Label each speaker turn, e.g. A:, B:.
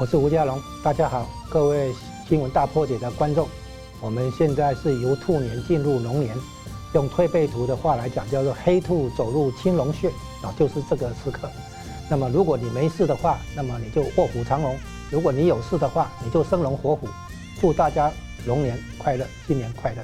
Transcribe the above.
A: 我是吴家龙，大家好，各位新闻大破解的观众，我们现在是由兔年进入龙年，用推背图的话来讲，叫做黑兔走入青龙穴啊，就是这个时刻。那么如果你没事的话，那么你就卧虎藏龙；如果你有事的话，你就生龙活虎。祝大家龙年快乐，新年快乐。